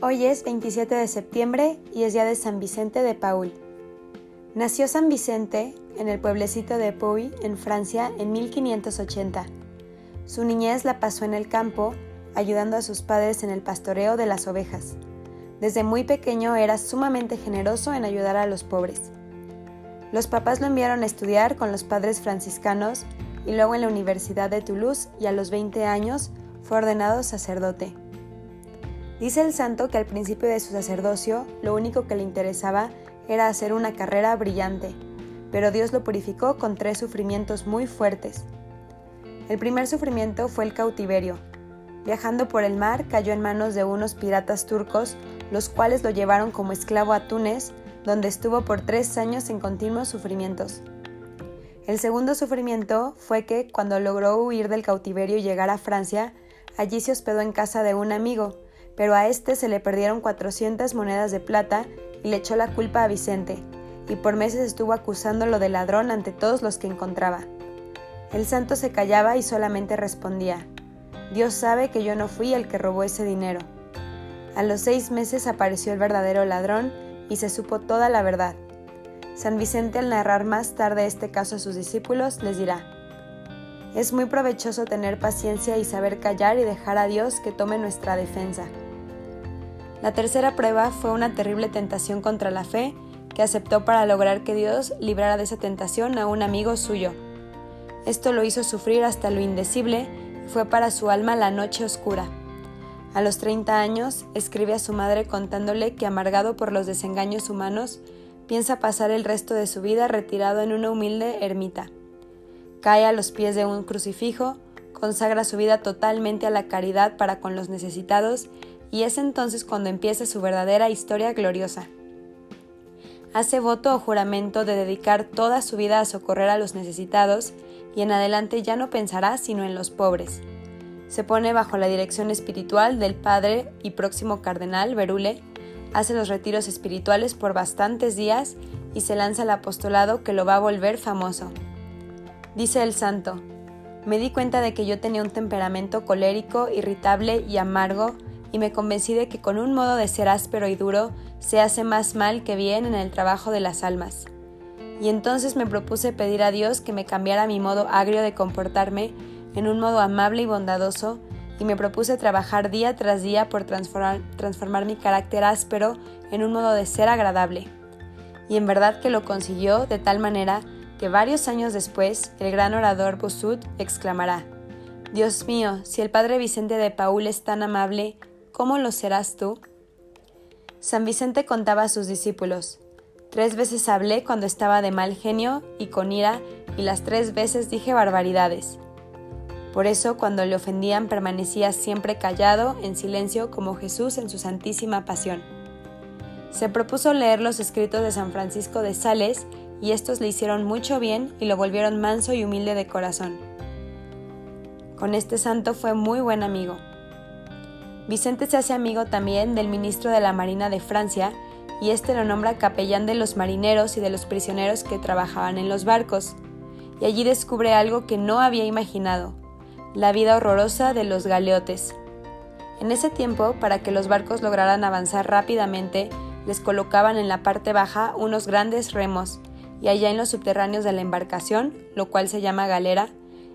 Hoy es 27 de septiembre y es día de San Vicente de Paul. Nació San Vicente en el pueblecito de Puy, en Francia, en 1580. Su niñez la pasó en el campo, ayudando a sus padres en el pastoreo de las ovejas. Desde muy pequeño era sumamente generoso en ayudar a los pobres. Los papás lo enviaron a estudiar con los padres franciscanos y luego en la Universidad de Toulouse y a los 20 años fue ordenado sacerdote. Dice el santo que al principio de su sacerdocio lo único que le interesaba era hacer una carrera brillante, pero Dios lo purificó con tres sufrimientos muy fuertes. El primer sufrimiento fue el cautiverio. Viajando por el mar cayó en manos de unos piratas turcos, los cuales lo llevaron como esclavo a Túnez, donde estuvo por tres años en continuos sufrimientos. El segundo sufrimiento fue que, cuando logró huir del cautiverio y llegar a Francia, allí se hospedó en casa de un amigo, pero a este se le perdieron 400 monedas de plata y le echó la culpa a Vicente, y por meses estuvo acusándolo de ladrón ante todos los que encontraba. El santo se callaba y solamente respondía, Dios sabe que yo no fui el que robó ese dinero. A los seis meses apareció el verdadero ladrón y se supo toda la verdad. San Vicente al narrar más tarde este caso a sus discípulos les dirá, es muy provechoso tener paciencia y saber callar y dejar a Dios que tome nuestra defensa. La tercera prueba fue una terrible tentación contra la fe que aceptó para lograr que Dios librara de esa tentación a un amigo suyo. Esto lo hizo sufrir hasta lo indecible y fue para su alma la noche oscura. A los 30 años escribe a su madre contándole que amargado por los desengaños humanos, piensa pasar el resto de su vida retirado en una humilde ermita. Cae a los pies de un crucifijo, consagra su vida totalmente a la caridad para con los necesitados y es entonces cuando empieza su verdadera historia gloriosa. Hace voto o juramento de dedicar toda su vida a socorrer a los necesitados y en adelante ya no pensará sino en los pobres. Se pone bajo la dirección espiritual del padre y próximo cardenal Berule, hace los retiros espirituales por bastantes días y se lanza al apostolado que lo va a volver famoso. Dice el santo, me di cuenta de que yo tenía un temperamento colérico, irritable y amargo, y me convencí de que con un modo de ser áspero y duro se hace más mal que bien en el trabajo de las almas. Y entonces me propuse pedir a Dios que me cambiara mi modo agrio de comportarme en un modo amable y bondadoso, y me propuse trabajar día tras día por transformar, transformar mi carácter áspero en un modo de ser agradable. Y en verdad que lo consiguió de tal manera que varios años después el gran orador Bossuet exclamará, Dios mío, si el padre Vicente de Paul es tan amable, ¿cómo lo serás tú? San Vicente contaba a sus discípulos, Tres veces hablé cuando estaba de mal genio y con ira, y las tres veces dije barbaridades. Por eso, cuando le ofendían, permanecía siempre callado, en silencio, como Jesús en su santísima pasión. Se propuso leer los escritos de San Francisco de Sales, y estos le hicieron mucho bien y lo volvieron manso y humilde de corazón. Con este santo fue muy buen amigo. Vicente se hace amigo también del ministro de la Marina de Francia y este lo nombra capellán de los marineros y de los prisioneros que trabajaban en los barcos, y allí descubre algo que no había imaginado, la vida horrorosa de los galeotes. En ese tiempo, para que los barcos lograran avanzar rápidamente, les colocaban en la parte baja unos grandes remos, y allá en los subterráneos de la embarcación, lo cual se llama galera,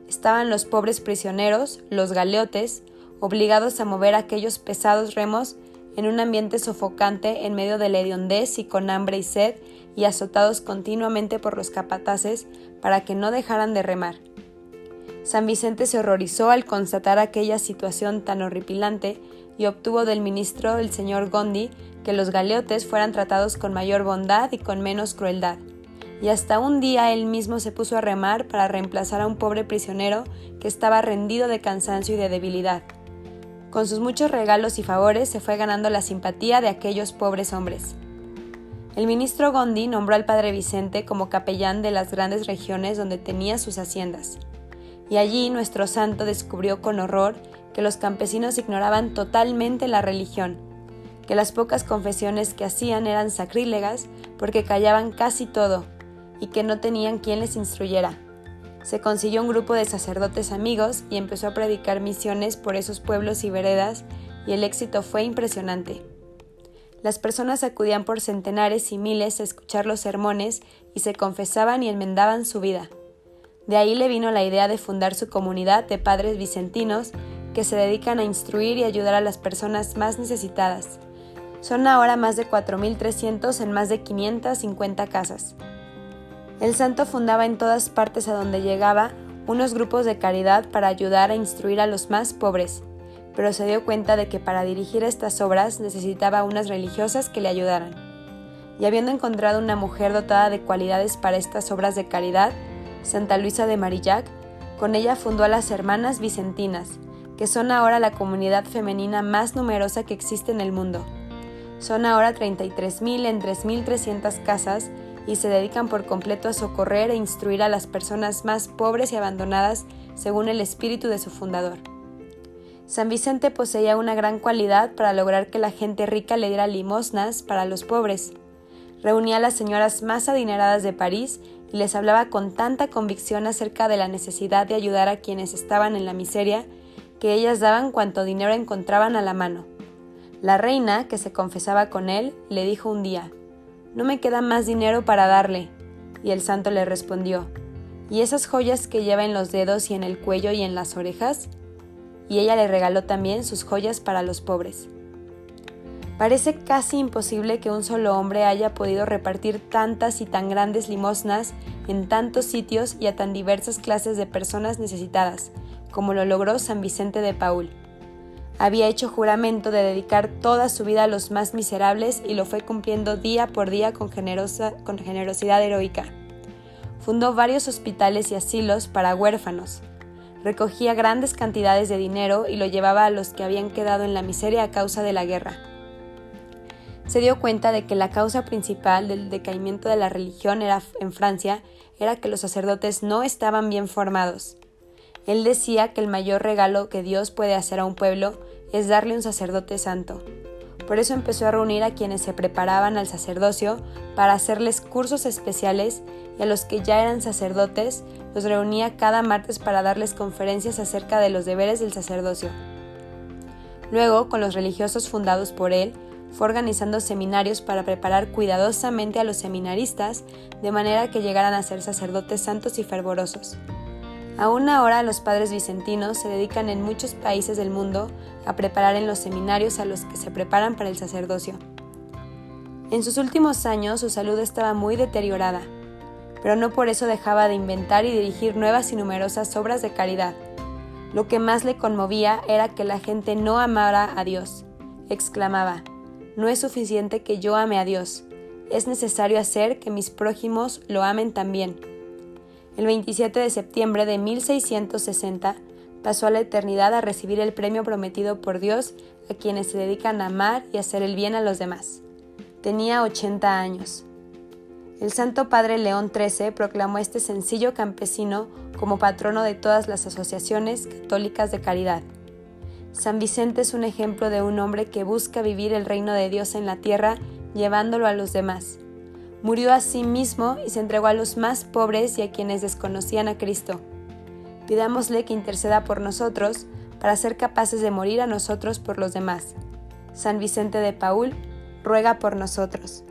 estaban los pobres prisioneros, los galeotes, obligados a mover aquellos pesados remos en un ambiente sofocante en medio de la hediondez y con hambre y sed y azotados continuamente por los capataces para que no dejaran de remar. San Vicente se horrorizó al constatar aquella situación tan horripilante y obtuvo del ministro el señor Gondi que los galeotes fueran tratados con mayor bondad y con menos crueldad. Y hasta un día él mismo se puso a remar para reemplazar a un pobre prisionero que estaba rendido de cansancio y de debilidad. Con sus muchos regalos y favores se fue ganando la simpatía de aquellos pobres hombres. El ministro Gondi nombró al padre Vicente como capellán de las grandes regiones donde tenía sus haciendas. Y allí nuestro santo descubrió con horror que los campesinos ignoraban totalmente la religión, que las pocas confesiones que hacían eran sacrílegas porque callaban casi todo y que no tenían quien les instruyera se consiguió un grupo de sacerdotes amigos y empezó a predicar misiones por esos pueblos y veredas y el éxito fue impresionante. Las personas acudían por centenares y miles a escuchar los sermones y se confesaban y enmendaban su vida. De ahí le vino la idea de fundar su comunidad de padres vicentinos que se dedican a instruir y ayudar a las personas más necesitadas. Son ahora más de 4.300 en más de 550 casas. El santo fundaba en todas partes a donde llegaba unos grupos de caridad para ayudar a instruir a los más pobres, pero se dio cuenta de que para dirigir estas obras necesitaba unas religiosas que le ayudaran. Y habiendo encontrado una mujer dotada de cualidades para estas obras de caridad, Santa Luisa de Marillac, con ella fundó a las Hermanas Vicentinas, que son ahora la comunidad femenina más numerosa que existe en el mundo. Son ahora 33.000 en 3.300 casas y se dedican por completo a socorrer e instruir a las personas más pobres y abandonadas según el espíritu de su fundador. San Vicente poseía una gran cualidad para lograr que la gente rica le diera limosnas para los pobres. Reunía a las señoras más adineradas de París y les hablaba con tanta convicción acerca de la necesidad de ayudar a quienes estaban en la miseria que ellas daban cuanto dinero encontraban a la mano. La reina, que se confesaba con él, le dijo un día, No me queda más dinero para darle. Y el santo le respondió, ¿Y esas joyas que lleva en los dedos y en el cuello y en las orejas? Y ella le regaló también sus joyas para los pobres. Parece casi imposible que un solo hombre haya podido repartir tantas y tan grandes limosnas en tantos sitios y a tan diversas clases de personas necesitadas, como lo logró San Vicente de Paul. Había hecho juramento de dedicar toda su vida a los más miserables y lo fue cumpliendo día por día con, generosidad heroica. Fundó varios hospitales y asilos para huérfanos. Recogía grandes cantidades de dinero y lo llevaba a los que habían quedado en la miseria a causa de la guerra. Se dio cuenta de que la causa principal del decaimiento de la religión en Francia era que los sacerdotes no estaban bien formados. Él decía que el mayor regalo que Dios puede hacer a un pueblo es darle un sacerdote santo. Por eso empezó a reunir a quienes se preparaban al sacerdocio para hacerles cursos especiales y a los que ya eran sacerdotes los reunía cada martes para darles conferencias acerca de los deberes del sacerdocio. Luego, con los religiosos fundados por él, fue organizando seminarios para preparar cuidadosamente a los seminaristas de manera que llegaran a ser sacerdotes santos y fervorosos. Aún ahora los padres vicentinos se dedican en muchos países del mundo a preparar en los seminarios a los que se preparan para el sacerdocio. En sus últimos años su salud estaba muy deteriorada, pero no por eso dejaba de inventar y dirigir nuevas y numerosas obras de caridad. Lo que más le conmovía era que la gente no amara a Dios. Exclamaba, no es suficiente que yo ame a Dios, es necesario hacer que mis prójimos lo amen también. El 27 de septiembre de 1660 pasó a la eternidad a recibir el premio prometido por Dios a quienes se dedican a amar y hacer el bien a los demás. Tenía 80 años. El Santo Padre León XIII proclamó a este sencillo campesino como patrono de todas las asociaciones católicas de caridad. San Vicente es un ejemplo de un hombre que busca vivir el reino de Dios en la tierra llevándolo a los demás murió a sí mismo y se entregó a los más pobres y a quienes desconocían a Cristo. Pidámosle que interceda por nosotros para ser capaces de morir a nosotros por los demás. San Vicente de Paul, ruega por nosotros.